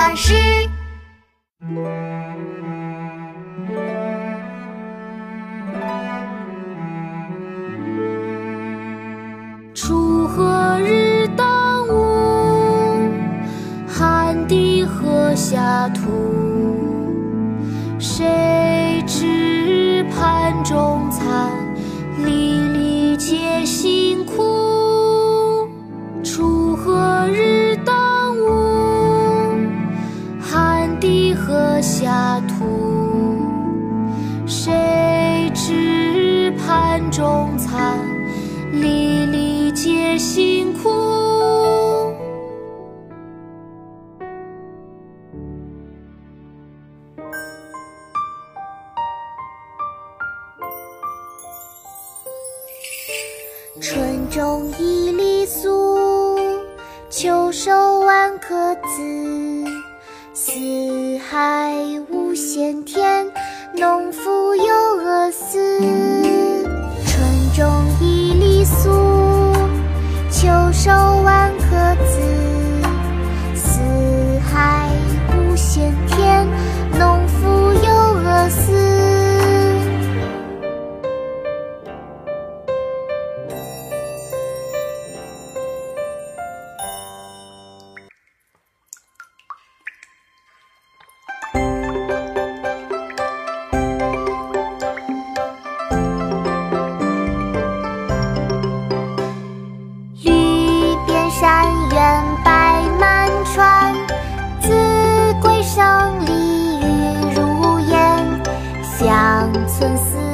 巴士。锄禾日当午，汗滴禾下土。谁知盘中餐，中餐，粒粒皆辛苦。春种一粒粟，秋收万颗子。四海无闲田，农夫寸丝